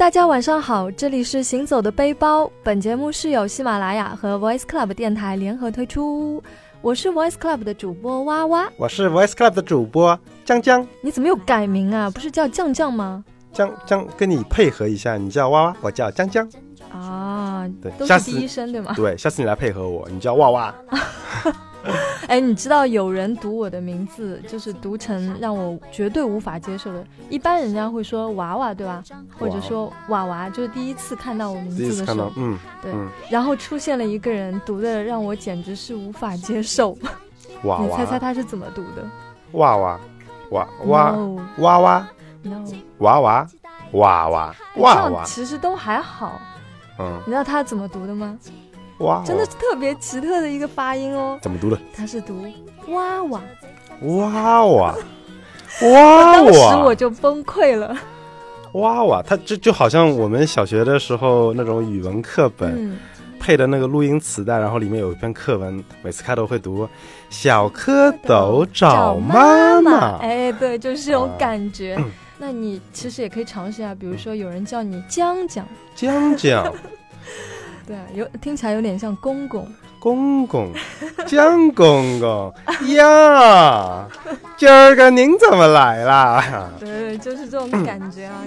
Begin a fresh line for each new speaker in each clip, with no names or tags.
大家晚上好，这里是行走的背包。本节目是由喜马拉雅和 Voice Club 电台联合推出，我是 Voice Club 的主播哇哇。
我是 Voice Club 的主播江江，
你怎么又改名啊？不是叫酱酱吗？
江江跟你配合一下，你叫哇哇，我叫江江。
啊，
对，
都是第一声对吗？
对，下次你来配合我，你叫哇哇。
哎，你知道有人读我的名字，就是读成让我绝对无法接受的。一般人家会说娃娃，对吧？或者说娃娃，就是第一次看到我名字的时候
嗯，
对。
嗯
然后出现了一个人读的让我简直是无法接受。
娃娃，
你猜猜他是怎么读的？
哇哇，哇哇
No
哇哇
no，
哇哇哇哇
这
哇哇，
样其实都还好。
嗯，
你知道他怎么读的吗？
哇，
真的是特别奇特的一个发音哦。
怎么读的？
它是读哇哇，
哇哇 哇
当时我
哇
就崩溃了。
哇哇，它这就好像我们小学的时候那种语文课本。
嗯，
配的那个录音磁带，然后里面有一篇课文，每次开头会读“小蝌蚪找妈妈”，
哎，对，就是这种
啊
感觉。那你其实也可以尝试一下，比如说有人叫你江江，
江江
对啊，有听起来有点像公公。
公公，江公公 呀，今儿个您怎么来啦？
对，就是这种感觉啊。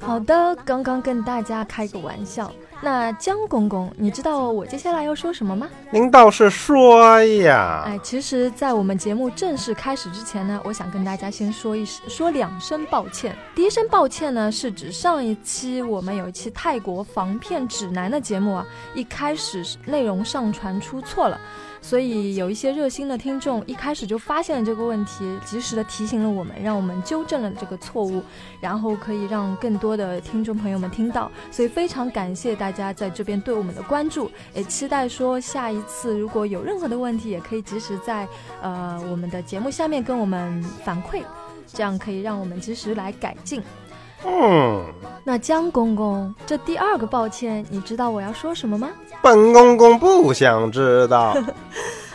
好的，刚刚跟大家开个玩笑。那江公公，你知道我接下来要说什么吗？
您倒是说呀，
哎，其实，在我们节目正式开始之前呢，我想跟大家先说一说两声抱歉。第一声抱歉呢，是指上一期我们有一期泰国防骗指南的节目啊，一开始内容上传出错了。所以有一些热心的听众一开始就发现了这个问题，及时的提醒了我们，让我们纠正了这个错误，然后可以让更多的听众朋友们听到。所以非常感谢大家在这边对我们的关注，也期待说下一次如果有任何的问题，也可以及时在呃我们的节目下面跟我们反馈，这样可以让我们及时来改进。
嗯，
那江公公，这第二个抱歉，你知道我要说什么吗？
本公公不想知道。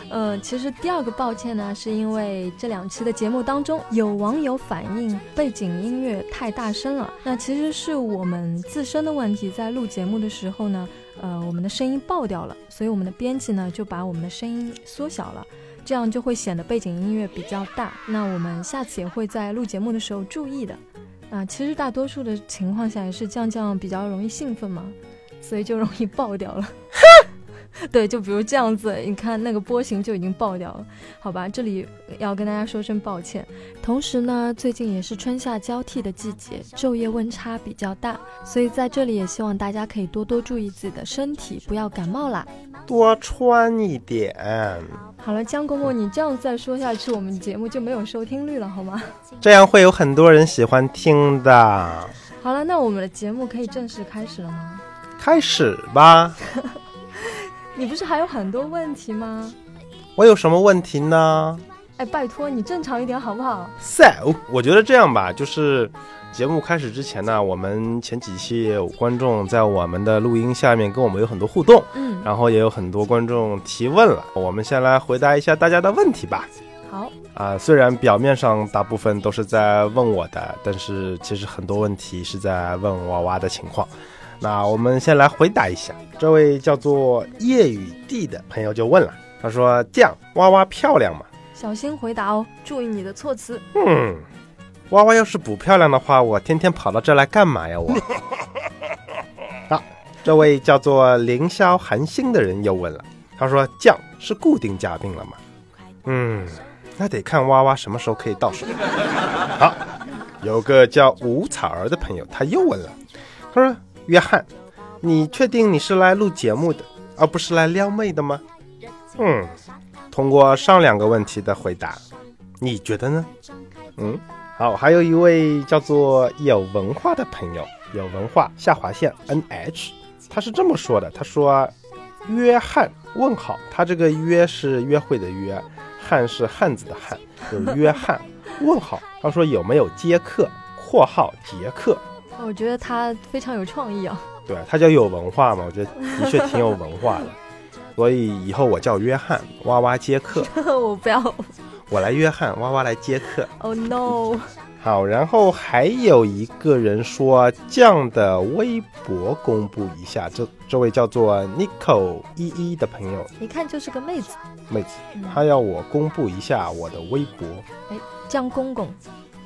嗯，其实第二个抱歉呢，是因为这两期的节目当中，有网友反映背景音乐太大声了。那其实是我们自身的问题，在录节目的时候呢，呃，我们的声音爆掉了，所以我们的编辑呢就把我们的声音缩小了，这样就会显得背景音乐比较大。那我们下次也会在录节目的时候注意的。啊，其实大多数的情况下也是酱酱比较容易兴奋嘛，所以就容易爆掉了。对，就比如这样子，你看那个波形就已经爆掉了，好吧？这里要跟大家说声抱歉。同时呢，最近也是春夏交替的季节，昼夜温差比较大，所以在这里也希望大家可以多多注意自己的身体，不要感冒啦。
多穿一点。
好了，江公公，你这样再说下去，我们节目就没有收听率了，好吗？
这样会有很多人喜欢听的。
好了，那我们的节目可以正式开始了吗？
开始吧，
你不是还有很多问题吗？
我有什么问题呢
哎，拜托你正常一点好不好
？？So，我觉得这样吧，就是节目开始之前呢，我们前几期也有观众在我们的录音下面跟我们有很多互动，
嗯，
然后也有很多观众提问了，我们先来回答一下大家的问题吧。
好，
啊，虽然表面上大部分都是在问我的，但是其实很多问题是在问娃娃的情况。那我们先来回答一下，这位叫做夜雨地的朋友就问了，他说：“这样娃娃漂亮吗
小心回答哦，注意你的措辞。？”
嗯，娃娃要是不漂亮的话，我天天跑到这来干嘛呀？我。好，这位叫做凌霄寒星的人又问了，他说：“酱是固定嘉宾了吗？”嗯，那得看娃娃什么时候可以到手。好，有个叫吴草儿的朋友，他又问了，他说：“约翰，你确定你是来录节目的，而不是来撩妹的吗？”嗯，通过上两个问题的回答，你觉得呢？嗯，好，还有一位叫做有文化的朋友，有文化下划线 N H，他是这么说的，他说：“约翰问号，他这个约是约会的约，汉是汉子的汉，就约翰问号。他说有没有接客（括号杰克
我觉得他非常有创意啊。）？
对他叫有文化嘛，我觉得的确挺有文化的。所以以后我叫约翰，哇哇接客，
我不要
我来约翰，哇哇来接客。
，Oh no！
好，然后还有一个人说酱的微博公布一下，这这位叫做 Nico 一一的朋友，
一看就是个妹子。
妹子，
嗯
她要我公布一下我的微博。
江公公，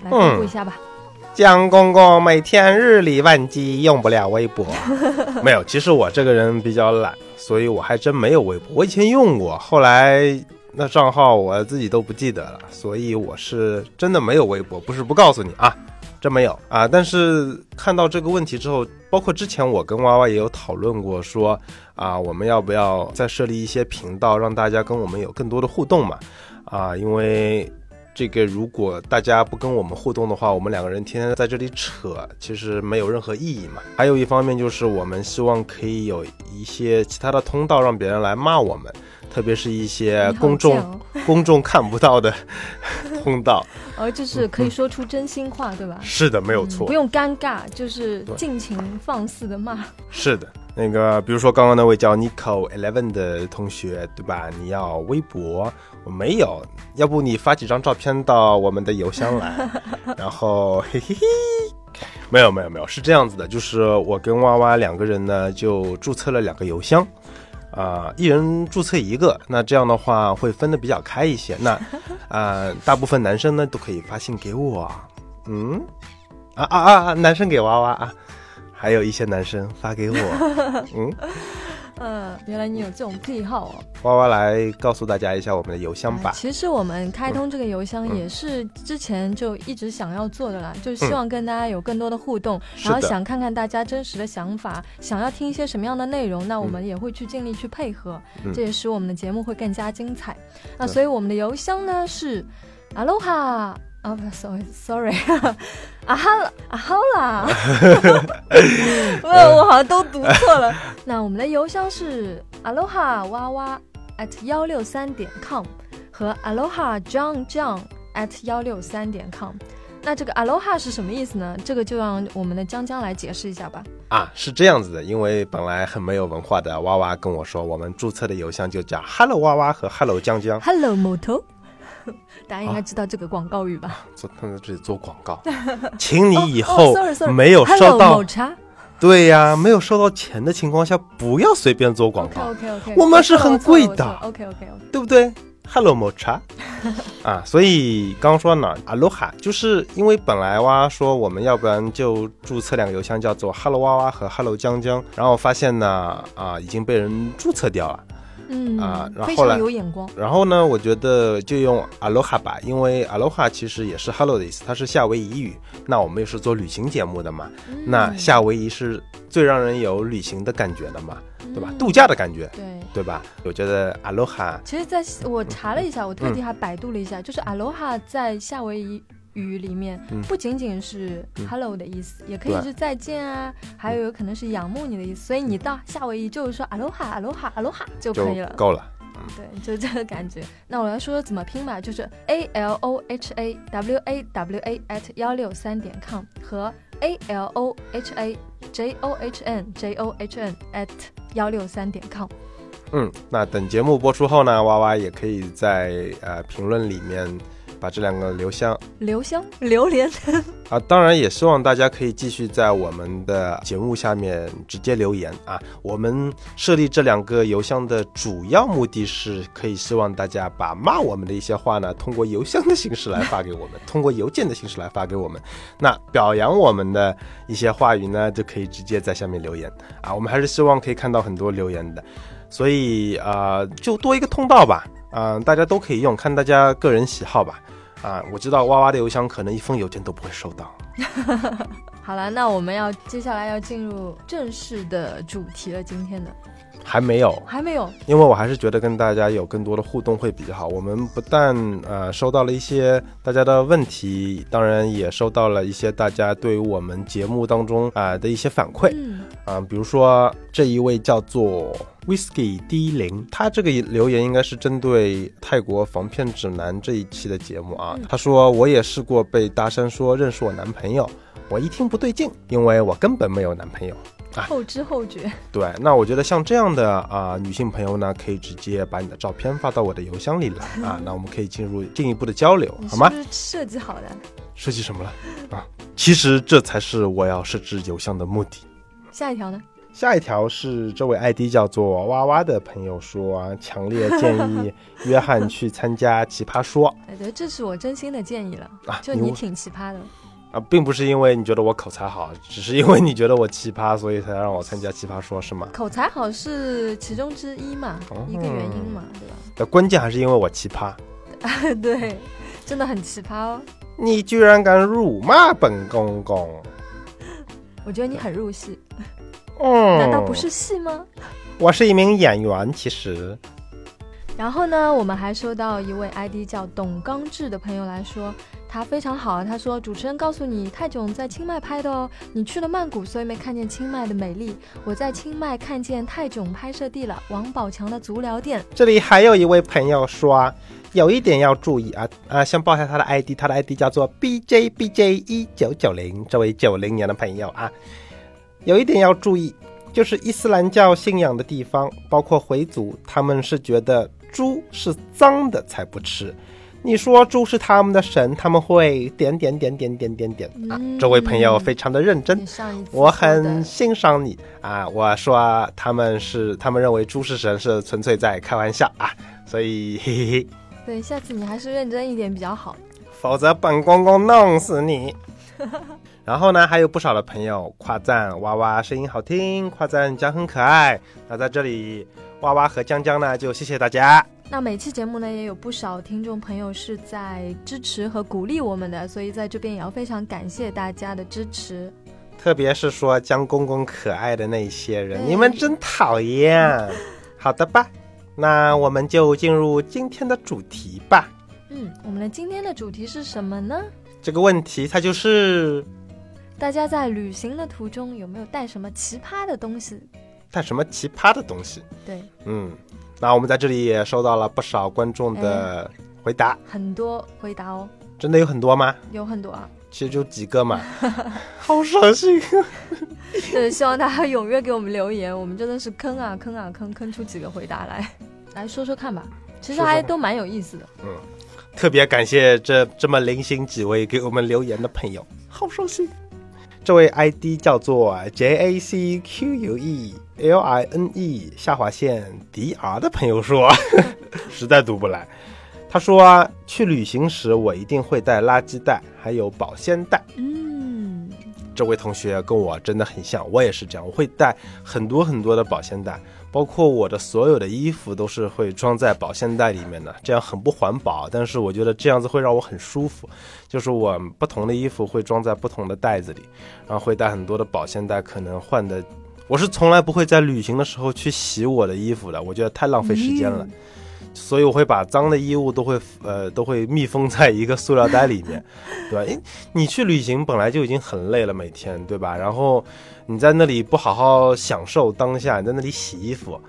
来公布一下吧。
江公公每天日理万机，用不了微博。没有，其实我这个人比较懒，所以我还真没有微博。我以前用过，后来那账号我自己都不记得了，所以我是真的没有微博，不是不告诉你啊，真没有啊。但是看到这个问题之后，包括之前我跟娃娃也有讨论过说，啊，我们要不要再设立一些频道，让大家跟我们有更多的互动嘛？啊，因为。这个如果大家不跟我们互动的话，我们两个人天天在这里扯，其实没有任何意义嘛。还有一方面就是我们希望可以有一些其他的通道，让别人来骂我们，特别是一些公众、
哦
公众看不到的通道。
哦，就是可以说出真心话，对吧？
是的，没有错
嗯不，用尴尬，就是尽情放肆的骂。
是的。那个，比如说刚刚那位叫 Nico Eleven 的同学，对吧？你要微博，我没有，要不你发几张照片到我们的邮箱来，然后嘿嘿嘿，没有没有没有，是这样子的，就是我跟娃娃两个人呢就注册了两个邮箱，啊、一人注册一个，那这样的话会分的比较开一些。那 啊、大部分男生呢都可以发信给我，嗯，啊啊啊啊，男生给娃娃啊。还有一些男生发给我，嗯，
嗯，原来你有这种癖好哦。
娃娃来告诉大家一下我们的邮箱吧。
呃。其实我们开通这个邮箱
嗯。
也是之前就一直想要做的啦，就是希望跟大家有更多的互动，然后想看看大家真实的想法，想要听一些什么样的内容，那我们也会去尽力去配合，
嗯。
这也使我们的节目会更加精彩。那所以我们的邮箱呢是 aloha 啊，不，sorry sorry，啊哈啦啊哈啦，我我好像都读错了。那我们的邮箱是 aloha 哇哇 at 幺六三点 com 和 aloha john john at 幺六三点 com。那这个 aloha 是什么意思呢？这个就让我们的江江来解释一下吧。
啊，是这样子的，因为本来很没有文化的娃娃跟我说，我们注册的邮箱就叫 “hello 娃娃”和 “hello 江江
Hello Moto，大家应该知道这个广告语吧？”，
做他们在这里做广告，请你以
哦
后没有收到
某茶。
对呀，没有收到钱的情况下，不要随便做广告
，OK OK，
我们是很贵的
OK OK OK，
对不对？Hello 抹茶啊，所以刚刚说呢，Aloha，就是因为本来哇说我们要不然就注册两个邮箱叫做 Hello 哇哇和 Hello 江江，然后发现呢啊已经被人注册掉了。
嗯
啊然后
非
后来
常有眼光。
然后呢，我觉得就用 Aloha 吧，因为 Aloha 其实也是 Hello 的意思，它是夏威夷语。那我们又是做旅行节目的嘛，
嗯
那夏威夷是最让人有旅行的感觉的嘛，对吧？
嗯
度假的感觉，
对。
对吧？我觉得 Aloha
其实在我查了一下，我特
嗯
地还百度了一下，就是 aloha 在夏威夷语里面
嗯
不仅仅是
嗯
hello 的意思，也可以是再见啊，还有有可能是仰慕你的意思。所以你到夏威夷就是说 aloha aloha aloha 就
就
可以了。
够了。
对，就这个感觉。那我来说说怎么拼吧，就是 a l o h a w a w a at 幺六三点 com 和 a l o h a j o h n j o h n at 幺六三点 com。
嗯，那等节目播出后呢，娃娃也可以在呃评论里面把这两个留香
留香榴莲，
啊，当然也希望大家可以继续在我们的节目下面直接留言啊。我们设立这两个邮箱的主要目的是可以希望大家把骂我们的一些话呢，通过邮箱的形式来发给我们，通过邮件的形式来发给我们。那表扬我们的一些话语呢，就可以直接在下面留言啊。我们还是希望可以看到很多留言的，所以啊、呃就多一个通道吧。啊、大家都可以用，看大家个人喜好吧。啊，我知道哇哇的邮箱可能一封邮件都不会收到。
好了，那我们要接下来要进入正式的主题了。今天的
还没有，
还没有，
因为我还是觉得跟大家有更多的互动会比较好。我们不但呃收到了一些大家的问题，当然也收到了一些大家对于我们节目当中啊、的一些反馈
嗯，
啊、比如说这一位叫做 Whisky D 零，他这个留言应该是针对泰国防骗指南这一期的节目啊
嗯。
他说我也试过被搭讪说认识我男朋友，我一听不对劲，因为我根本没有男朋友。啊
后知后觉，
对，那我觉得像这样的啊、女性朋友呢，可以直接把你的照片发到我的邮箱里来啊，那我们可以进入进一步的交流，好吗？
设计好的？
设计什么了啊？其实这才是我要设置邮箱的目的。
下一条呢？
下一条是这位 ID 叫做哇哇的朋友说啊，强烈建议约翰去参加奇葩说
哎，对，这是我真心的建议了。
啊。
就你挺奇葩的，
啊，并不是因为你觉得我口才好，只是因为你觉得我奇葩，所以才让我参加奇葩说，是吗？
口才好是其中之一嘛，
哦
一个原因嘛，对吧
那关键还是因为我奇葩。
吧？对，真的很奇葩哦。
你居然敢辱骂本公公！
我觉得你很入戏，
嗯，
难道不是？戏吗？
我是一名演员，其实。
然后呢，我们还收到一位 ID 叫董刚志的朋友来说，他非常好。他说：“主持人告诉你，泰囧在清迈拍的哦，你去了曼谷，所以没看见清迈的美丽。我在清迈看见泰囧拍摄地了，王宝强的足疗店。
这里还有一位朋友说，有一点要注意啊啊！先报一下他的 ID，他的 ID 叫做 BJ BJ 一九九零，这位九零年的朋友啊，有一点要注意，就是伊斯兰教信仰的地方，包括回族，他们是觉得猪是脏的才不吃。你说猪是他们的神，他们会点点点点点点点啊！
嗯
这位朋友非常的认真，我很欣赏你啊！我说他们是，他们认为猪是神是纯粹在开玩笑啊，所以嘿嘿嘿，
对，下次你还是认真一点比较好。
否则本公公弄死你。然后呢，还有不少的朋友夸赞娃娃声音好听，夸赞江很可爱。那在这里，娃娃和江江呢，就谢谢大家。
那每期节目呢，也有不少听众朋友是在支持和鼓励我们的，所以在这边也要非常感谢大家的支持。
特别是说江公公可爱的那些人，你们真讨厌。好的吧，那我们就进入今天的主题吧。
嗯，我们的今天的主题是什么呢？
这个问题它就是
大家在旅行的途中有没有带什么奇葩的东西？
带什么奇葩的东西。
对，
嗯，那我们在这里也收到了不少观众的回答，
很多回答哦，
真的有很多吗？
有很多啊。
其实就几个嘛，好伤心。
对，希望大家踊跃给我们留言，我们真的是坑啊坑啊坑，坑出几个回答来，来说说看吧。其实还都蛮有意思的。
嗯特别感谢这这么零星几位给我们留言的朋友，好伤心。这位 ID 叫做 J A C Q U E L I N E 下划线 D R 的朋友说，实在读不来。他说去旅行时我一定会带垃圾袋，还有保鲜袋。
嗯，
这位同学跟我真的很像，我也是这样，我会带很多很多的保鲜袋，包括我的所有的衣服都是会装在保鲜袋里面的，这样很不环保，但是我觉得这样子会让我很舒服，就是我不同的衣服会装在不同的袋子里，然后会带很多的保鲜袋，可能换的，我是从来不会在旅行的时候去洗我的衣服的，我觉得太浪费时间了。所以我会把脏的衣物都会呃都会密封在一个塑料袋里面，对吧？因你去旅行本来就已经很累了，每天对吧？然后你在那里不好好享受当下，你在那里洗衣服，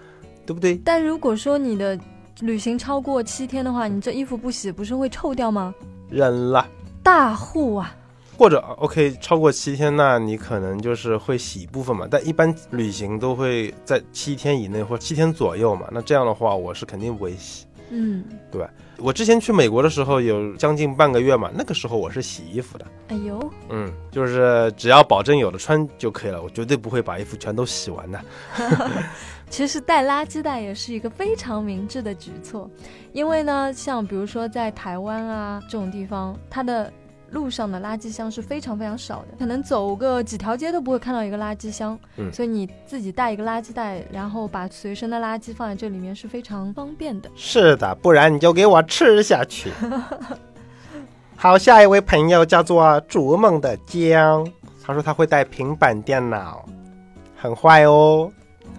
对不对？
但如果说你的旅行超过七天的话，你这衣服不洗不是会臭掉吗？
忍了，
大户啊，
或者 OK 超过七天，那你可能就是会洗一部分嘛。但一般旅行都会在七天以内或七天左右嘛。那这样的话，我是肯定不会洗。
嗯，对
我之前去美国的时候有将近半个月嘛，那个时候我是洗衣服的。
哎呦，
嗯，就是只要保证有的穿就可以了，我绝对不会把衣服全都洗完的。
其实带垃圾袋也是一个非常明智的举措，因为呢，像比如说在台湾啊这种地方，它的路上的垃圾箱是非常非常少的，可能走个几条街都不会看到一个垃圾箱。
嗯
所以你自己带一个垃圾袋，然后把随身的垃圾放在这里面是非常方便的。
是的，不然你就给我吃下去。好，下一位朋友叫做逐梦的江，他说他会带平板电脑，很坏哦。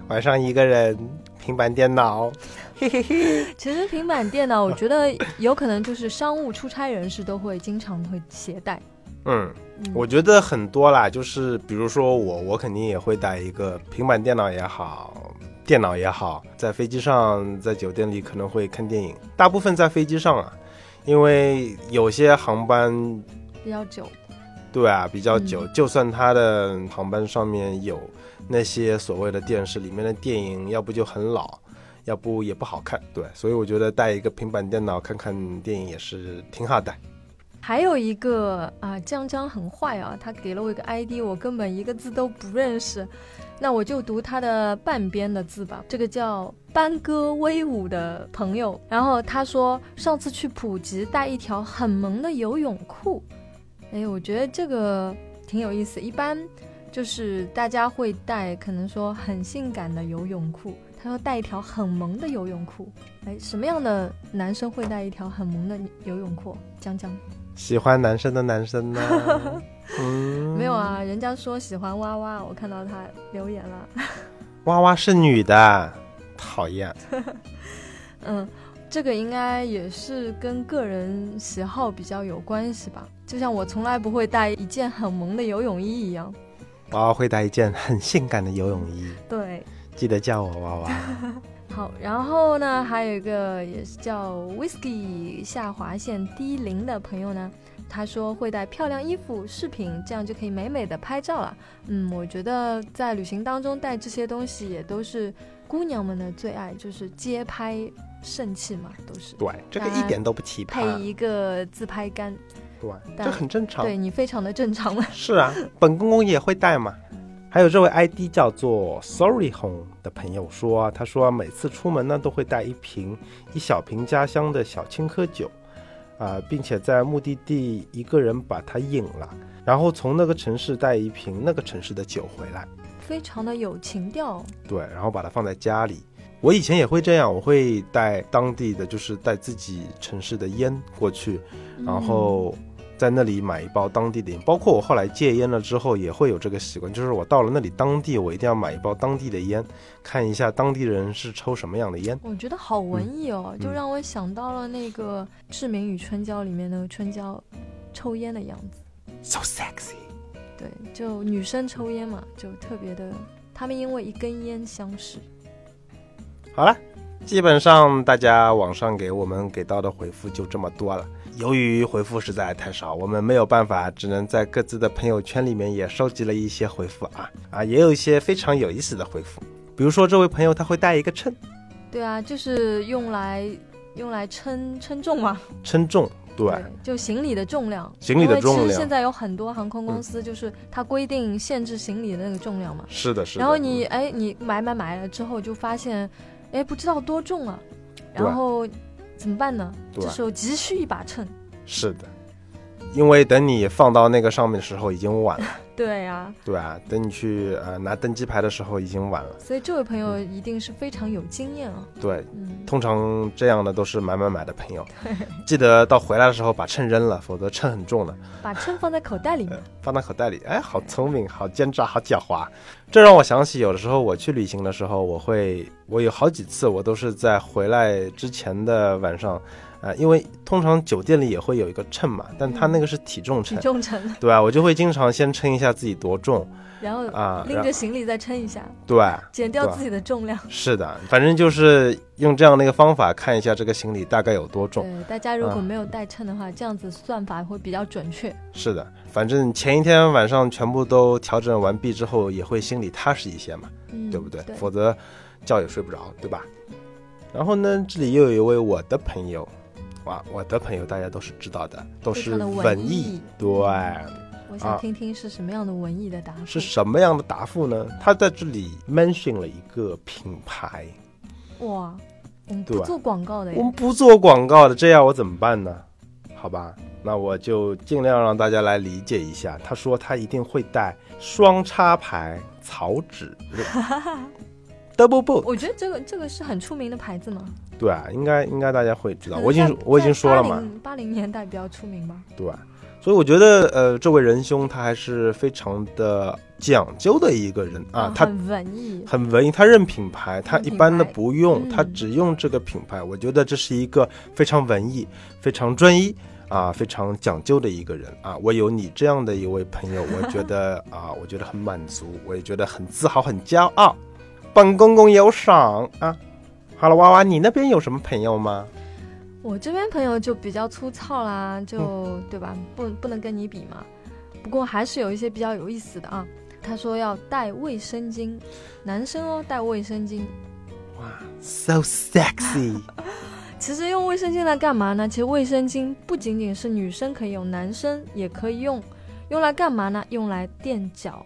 晚上一个人，平板电脑，嘿嘿嘿。
其实平板电脑，我觉得有可能就是商务出差人士都会经常会携带。
嗯，
嗯
我觉得很多啦，就是比如说我，我肯定也会带一个平板电脑也好，电脑也好，在飞机上，在酒店里可能会看电影，大部分在飞机上啊，因为有些航班
比较久。
对啊比较久，
嗯
就算它的航班上面有那些所谓的电视里面的电影，要不就很老，要不也不好看，对，所以我觉得带一个平板电脑看看电影也是挺好的。
还有一个啊，江江很坏啊，他给了我一个 ID，我根本一个字都不认识，那我就读他的半边的字吧。这个叫班哥威武的朋友，然后他说上次去普吉带一条很萌的游泳裤，哎，我觉得这个挺有意思。一般就是大家会带可能说很性感的游泳裤，他说带一条很萌的游泳裤，哎，什么样的男生会带一条很萌的游泳裤？江江。
喜欢男生的男生呢？嗯，
没有啊，人家说喜欢娃娃，我看到他留言了。
娃娃是女的，讨厌。
嗯，这个应该也是跟个人喜好比较有关系吧。就像我从来不会带一件很萌的游泳衣一样。
娃娃会带一件很性感的游泳衣。
对，
记得叫我娃娃。
好，然后呢，还有一个也是叫 Whisky 下划线低龄的朋友呢，他说会带漂亮衣服、饰品，这样就可以美美的拍照了。嗯，我觉得在旅行当中带这些东西也都是姑娘们的最爱，就是街拍圣器嘛，都是。
对，这个一点都不奇葩。
配一个自拍杆。
对，这很正常。
对你非常的正常了。
是啊，本公公也会带嘛。还有这位 ID 叫做 Sorry Home 的朋友说，他说每次出门呢都会带一瓶一小瓶家乡的小青稞酒，啊，并且在目的地一个人把它饮了，然后从那个城市带一瓶那个城市的酒回来，
非常的有情调。
对，然后把它放在家里。我以前也会这样，我会带当地的，就是带自己城市的烟过去，然后。在那里买一包当地的烟，包括我后来戒烟了之后也会有这个习惯，就是我到了那里当地，我一定要买一包当地的烟，看一下当地人是抽什么样的烟。
我觉得好文艺哦，就让我想到了那个《志明与春娇》里面的春娇抽烟的样子
，so sexy。
对，就女生抽烟嘛，就特别的，他们因为一根烟相识。
好了，基本上大家网上给我们给到的回复就这么多了。由于回复实在太少，我们没有办法，只能在各自的朋友圈里面也收集了一些回复啊。啊，也有一些非常有意思的回复，比如说这位朋友他会带一个秤，
对啊，就是用来用来称称重嘛，
称重，对，
就行李的重量，
行李的重量。
其实现在有很多航空公司就是它规定限制行李的那个重量嘛，
是的，是的。
然后你哎，你买买买了之后就发现，哎，不知道多重啊，然后。怎么办呢？这时候急需一把秤。
是的，因为等你放到那个上面的时候已经晚了。
对呀，
对啊，等你去呃拿登机牌的时候已经晚了。
所以这位朋友一定是非常有经验啊。
对，通常这样的都是买买买的朋友。记得到回来的时候把秤扔了，否则秤很重的。
把秤放在口袋里面。
放在口袋里，哎，好聪明，好奸诈，好狡猾。这让我想起，有的时候我去旅行的时候，我会，我有好几次我都是在回来之前的晚上。啊，因为通常酒店里也会有一个秤嘛，但他那个是体重秤，
体重秤，
对吧？我就会经常先称一下自己多重，
然后啊拎着行李再称一下，
对，
减掉自己的重量。
是的，反正就是用这样的一个方法看一下这个行李大概有多重。
对，大家如果没有带秤的话，这样子算法会比较准确。
是的，反正前一天晚上全部都调整完毕之后，也会心里踏实一些嘛，对不对？否则觉也睡不着，对吧？然后呢，这里又有一位我的朋友。哇，我的朋友大家都是知道的，都是文艺。对，
我想听听是什么样的文艺的答复。
是什么样的答复呢？他在这里 mention 了一个品牌。
哇，我们不做广告的。
我们不做广告的，这样我怎么办呢？好吧，那我就尽量让大家来理解一下。他说他一定会带双插牌草纸。Double b o o
t 我觉得这个这个是很出名的牌子吗？
对啊，应该应该大家会知道。我已经我已经说了嘛，
八零年代比较出名吧。
对，所以我觉得呃，这位仁兄他还是非常的讲究的一个人啊。他
很文艺，
很文艺。他认品牌，他一般的不用，他只用这个品牌。我觉得这是一个非常文艺、非常专一啊、非常讲究的一个人啊。我有你这样的一位朋友，我觉得 啊，我觉得很满足，我也觉得很自豪、很骄傲。本公公有赏啊！好了，娃娃，你那边有什么朋友吗？
我这边朋友就比较粗糙啦，就对吧？不，不能跟你比嘛。不过还是有一些比较有意思的啊。他说要带卫生巾，男生哦，带卫生巾。
哇，so sexy！
其实用卫生巾来干嘛呢？其实卫生巾不仅仅是女生可以用，男生也可以用。用来干嘛呢？用来垫脚。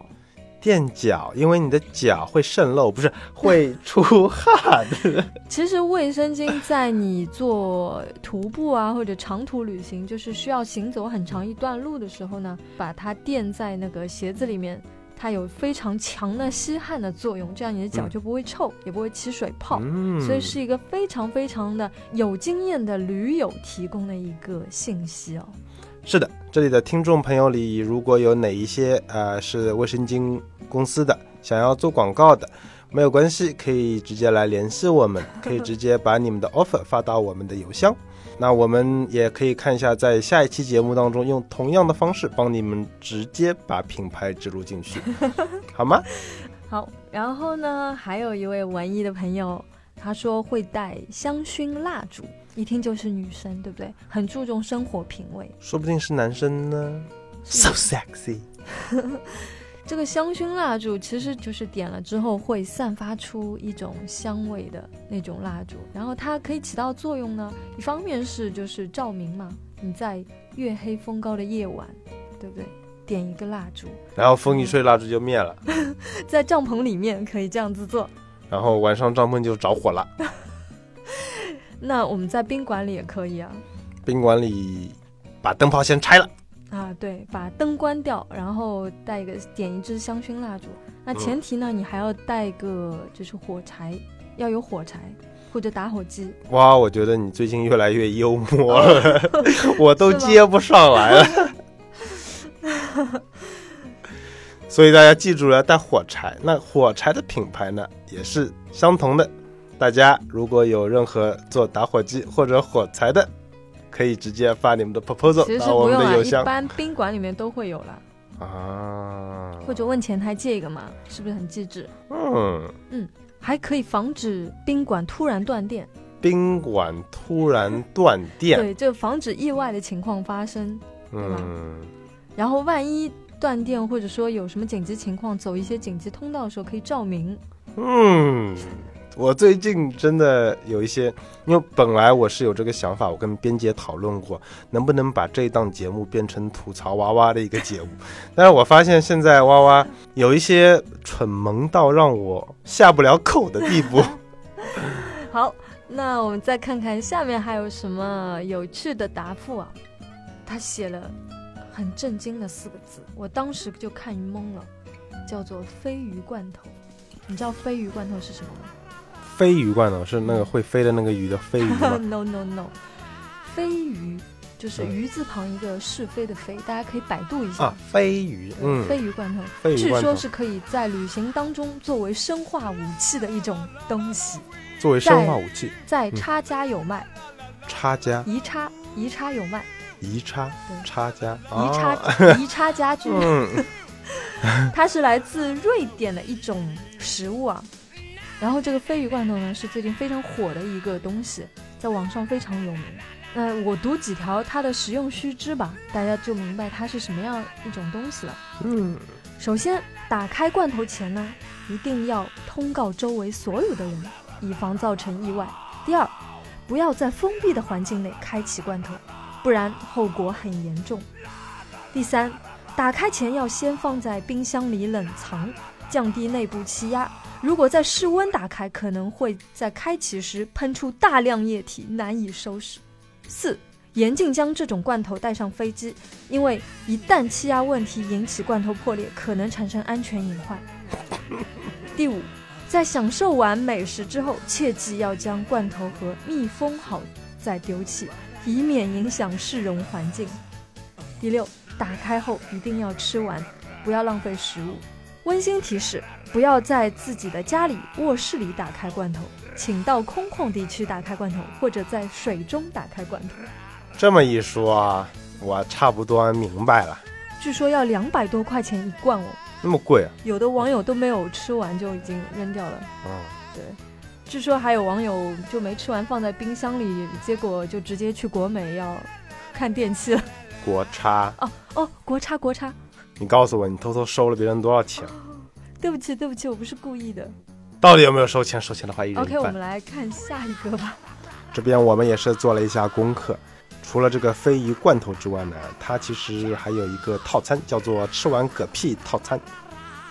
垫脚，因为你的脚会渗漏，不是会出汗。
其实卫生巾在你做徒步啊或者长途旅行，就是需要行走很长一段路的时候呢，把它垫在那个鞋子里面。它有非常强的吸汗的作用，这样你的脚就不会臭，也不会起水泡，嗯所以是一个非常非常的有经验的驴友提供的一个信息哦。
是的，这里的听众朋友里，如果有哪一些呃是卫生巾公司的，想要做广告的，没有关系，可以直接来联系我们，可以直接把你们的 offer 发到我们的邮箱。那我们也可以看一下，在下一期节目当中，用同样的方式帮你们直接把品牌植入进去，好吗？
好。然后呢，还有一位文艺的朋友，他说会带香薰蜡烛，一听就是女生，对不对？很注重生活品味，
说不定是男生呢。So sexy。
这个香薰蜡烛其实就是点了之后会散发出一种香味的那种蜡烛，然后它可以起到作用呢。一方面是就是照明嘛，你在月黑风高的夜晚，对不对？点一个蜡烛，
然后风一吹，蜡烛就灭了。
在帐篷里面可以这样子做，
然后晚上帐篷就着火了。
那我们在宾馆里也可以啊。
宾馆里把灯泡先拆了。
啊，对，把灯关掉，然后带一个点一支香薰蜡烛。那前提呢，你还要带个就是火柴，要有火柴或者打火机。
哇，我觉得你最近越来越幽默了，我都接不上来了。所以大家记住了，带火柴。那火柴的品牌呢，也是相同的。大家如果有任何做打火机或者火柴的。可以直接发你们的 proposal 到我们的邮箱，
一般宾馆里面都会有了啊，或者问前台借一个嘛，是不是很机智？嗯嗯，还可以防止宾馆突然断电。
宾馆突然断电，
对，就防止意外的情况发生，对吧？然后万一断电或者说有什么紧急情况，走一些紧急通道的时候可以照明。嗯。
我最近真的有一些，因为本来我是有这个想法，我跟边姐讨论过，能不能把这档节目变成吐槽娃娃的一个节目，但是我发现现在娃娃有一些蠢萌到让我下不了口的地步。
好，那我们再看看下面还有什么有趣的答复啊？他写了很震惊的四个字，我当时就看懵了，叫做“飞鱼罐头”。你知道飞鱼罐头是什么吗？
飞鱼罐头是那个会飞的那个鱼的飞鱼吗？
No No No，飞鱼就是鱼字旁一个是非的非，大家可以百度一下
啊。飞鱼，嗯，
飞鱼罐头，据说是可以在旅行当中作为生化武器的一种东西。
作为生化武器，
在差家有卖。
差家？
宜差宜差有卖。
宜差差家？
宜差 宜差家具。它是来自瑞典的一种食物啊。然后这个鲱鱼罐头呢，是最近非常火的一个东西，在网上非常有名。那我读几条它的食用须知吧，大家就明白它是什么样一种东西了。嗯，首先打开罐头前呢，一定要通告周围所有的人，以防造成意外。第二，不要在封闭的环境内开启罐头，不然后果很严重。第三，打开前要先放在冰箱里冷藏，降低内部气压。如果在室温打开，可能会在开启时喷出大量液体，难以收拾。四，严禁将这种罐头带上飞机，因为一旦气压问题引起罐头破裂，可能产生安全隐患。第五，在享受完美食之后，切记要将罐头盒密封好再丢弃，以免影响市容环境。第六，打开后一定要吃完，不要浪费食物。温馨提示：不要在自己的家里卧室里打开罐头，请到空旷地区打开罐头，或者在水中打开罐头。
这么一说，我差不多明白了。
据说要两百多块钱一罐哦，
那么贵啊！
有的网友都没有吃完就已经扔掉了。嗯，对。据说还有网友就没吃完放在冰箱里，结果就直接去国美要看电器了。
国差
哦哦，国差国差。
你告诉我，你偷偷收了别人多少钱？
对不起，对不起，我不是故意的。
到底有没有收钱？收钱的话，一人
OK，我们来看下一个吧。
这边我们也是做了一下功课。除了这个鲱鱼罐头之外呢，它其实还有一个套餐，叫做吃完嗝屁套餐。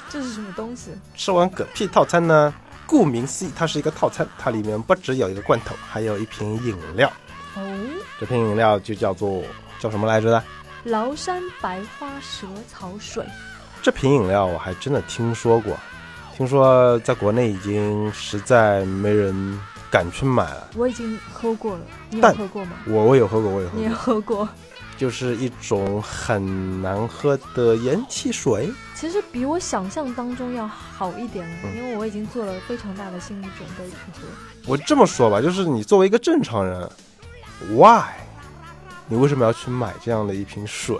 这是什么东西？
吃完嗝屁套餐呢，顾名思义，它是一个套餐，它里面不只有一个罐头，还有一瓶饮料。
哦，
这瓶饮料就叫做叫什么来着的？
崂山白花蛇草水。
这瓶饮料我还真的听说过，听说在国内已经实在没人敢去买了。
我已经喝过了，你有喝过吗？
我我有喝过，我有喝
你也
过，
喝过。
就是一种很难喝的盐汽水。
其实比我想象当中要好一点了，
嗯
因为我已经做了非常大的心理准备去喝。
我这么说吧，就是你作为一个正常人，why？你为什么要去买这样的一瓶水？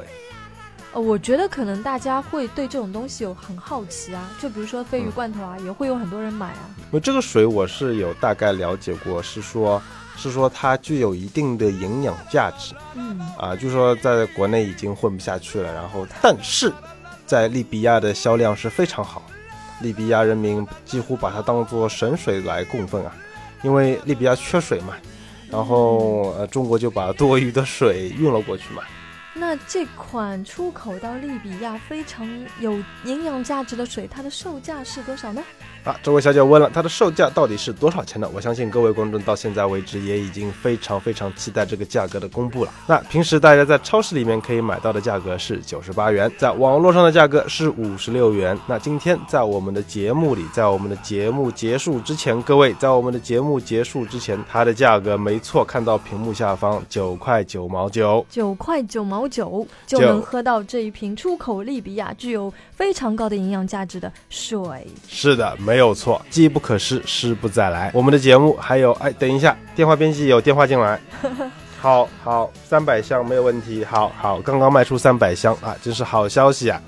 呃，我觉得可能大家会对这种东西有很好奇啊，就比如说鲱鱼罐头啊，也会有很多人买啊。
因为这个水我是有大概了解过，是说，是说它具有一定的营养价值
嗯，
啊，就说在国内已经混不下去了，然后但是在利比亚的销量是非常好，利比亚人民几乎把它当做神水来供奉啊，因为利比亚缺水嘛，然后呃中国就把多余的水运了过去嘛。
那这款出口到利比亚非常有营养价值的水，它的售价是多少呢？
啊，这位小姐问了，它的售价到底是多少钱呢？我相信各位观众到现在为止也已经非常非常期待这个价格的公布了。那平时大家在超市里面可以买到的价格是九十八元，在网络上的价格是五十六元。那今天在我们的节目里，在我们的节目结束之前，各位在我们的节目结束之前，它的价格没错，看到屏幕下方九块九毛九。
九块九毛九就
就
能喝到这一瓶出口利比亚具有非常高的营养价值的水。
是的，没有错，机不可失，失不再来。我们的节目还有，哎，等一下，电话编辑有电话进来。好好，三百箱没有问题。好好，刚刚卖出三百箱啊，真是好消息啊！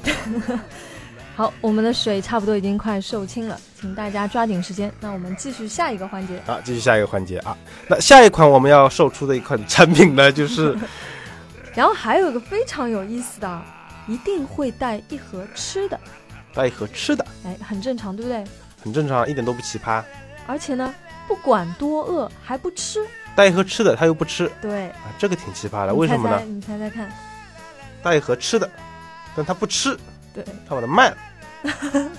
好，我们的水差不多已经快售罄了，请大家抓紧时间。那我们继续下一个环节。
啊，继续下一个环节啊。那下一款我们要售出的一款产品呢，就是
然后还有一个非常有意思的，一定会带一盒吃的，
带一盒吃的，
哎，很正常，对不对？
很正常，一点都不奇葩。
而且呢，不管多饿还不吃，
带一盒吃的，他又不吃
对，
啊，这个挺奇葩的。
你
为什么呢？
你猜猜看，
带一盒吃的，但他不吃，
对，
他把它卖了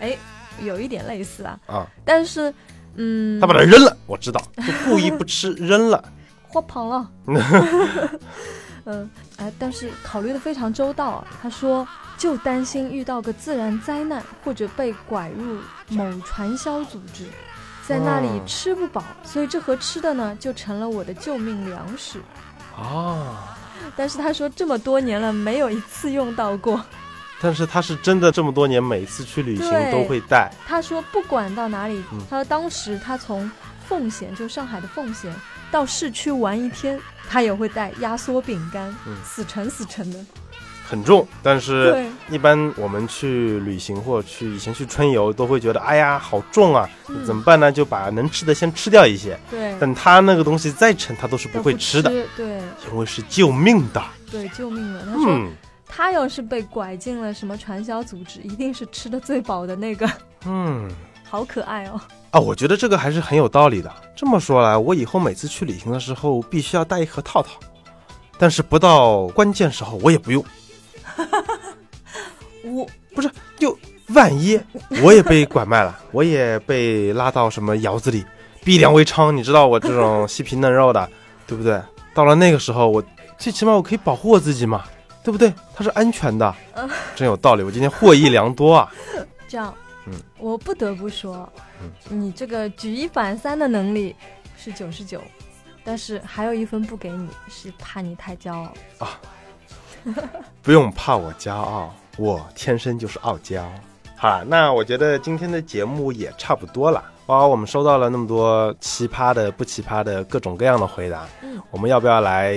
哎，有一点类似啊，
啊，
但是，嗯，
他把它扔了。我知道，就故意不吃，扔了。
花胖了。嗯，哎，但是考虑的非常周到啊。他说，就担心遇到个自然灾难，或者被拐入某传销组织，在那里
哦
吃不饱，所以这盒吃的呢，就成了我的救命粮食。
哦。
但是他说这么多年了，没有一次用到过。
但是他是真的这么多年，每次去旅行都会带。
他说不管到哪里，
嗯
他说当时他从奉贤，就上海的奉贤，到市区玩一天，他也会带压缩饼干，
嗯
死沉死沉的。
很重，但是，一般我们去旅行或者去以前去春游都会觉得，哎呀，好重啊，
嗯
怎么办呢？就把能吃的先吃掉一些。
对，
但他那个东西再沉，他都是不会吃的，
对
因为是救命的。
对，救命的。他说、
嗯
他要是被拐进了什么传销组织，一定是吃的最饱的那个，
嗯
好可爱哦。
啊，我觉得这个还是很有道理的。这么说来，我以后每次去旅行的时候，必须要带一盒套套，但是不到关键时候我也不用。
我
万一我也被拐卖了，我也被拉到什么窑子里，逼良为娼，你知道我这种细皮嫩肉的，对不对？到了那个时候，我最起码我可以保护我自己嘛，对不对？它是安全的，真有道理。我今天获益良多啊！
这样，
嗯，
我不得不说，
嗯
你这个举一反三的能力是九十九，但是还有一分不给你，是怕你太骄傲啊。
不用怕我骄傲，我天生就是傲娇。好了，那我觉得今天的节目也差不多了。哇，我们收到了那么多奇葩的、不奇葩的各种各样的回答，
嗯，
我们要不要来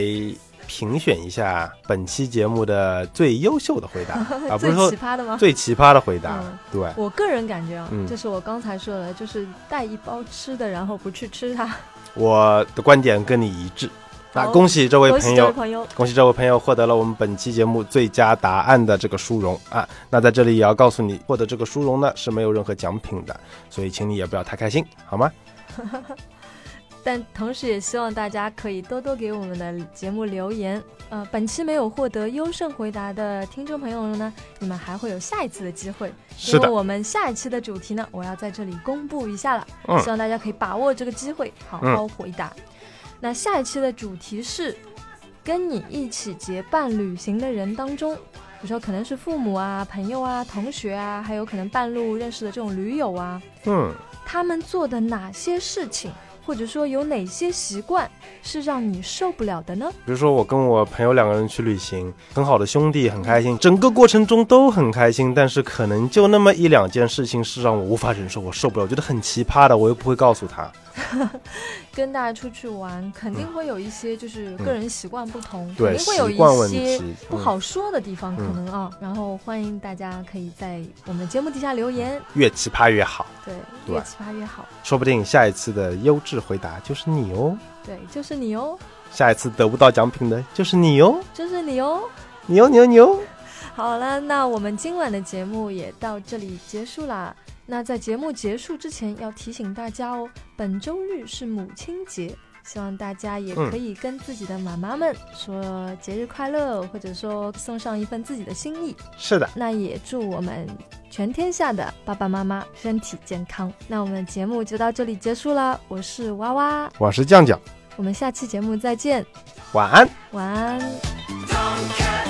评选一下本期节目的最优秀的回答 啊？不
最
是说
奇葩的吗？
最奇葩的回答，
嗯
对，
我个人感觉啊，
嗯
就是我刚才说的，就是带一包吃的，然后不去吃它。
我的观点跟你一致。那恭喜这位朋友，
朋友，
恭喜这位朋友获得了我们本期节目最佳答案的这个殊荣啊！那在这里也要告诉你，获得这个殊荣呢是没有任何奖品的，所以请你也不要太开心，好吗？
但同时也希望大家可以多多给我们的节目留言。呃，本期没有获得优胜回答的听众朋友呢，你们还会有下一次的机会。
是的，
因为我们下一期的主题呢，我要在这里公布一下了，
嗯
希望大家可以把握这个机会，好好回答。那下一期的主题是跟你一起结伴旅行的人当中，比如说可能是父母啊、朋友啊、同学啊，还有可能半路认识的这种驴友啊，
嗯，
他们做的哪些事情，或者说有哪些习惯是让你受不了的呢？
比如说我跟我朋友两个人去旅行，很好的兄弟，很开心，整个过程中都很开心，但是可能就那么一两件事情是让我无法忍受，我受不了，我觉得很奇葩的，我又不会告诉他。
跟大家出去玩，肯定会有一些就是个人习惯不同，
嗯
肯定会有一些不好说的地方，
嗯
可能啊。然后欢迎大家可以在我们的节目底下留言，
越奇葩越好，
对，
对
越奇葩越好，
说不定下一次的优质回答就是你哦，
对，就是你哦，
下一次得不到奖品的就是你哦，
就是你哦。
你哦你哦你哦。
好了，那我们今晚的节目也到这里结束啦。那在节目结束之前，要提醒大家哦，本周日是母亲节，希望大家也可以跟自己的妈妈们说节日快乐，或者说送上一份自己的心意。
是的，
那也祝我们全天下的爸爸妈妈身体健康。那我们节目就到这里结束了，我是娃娃，
我是酱酱，
我们下期节目再见，
晚安。
晚安。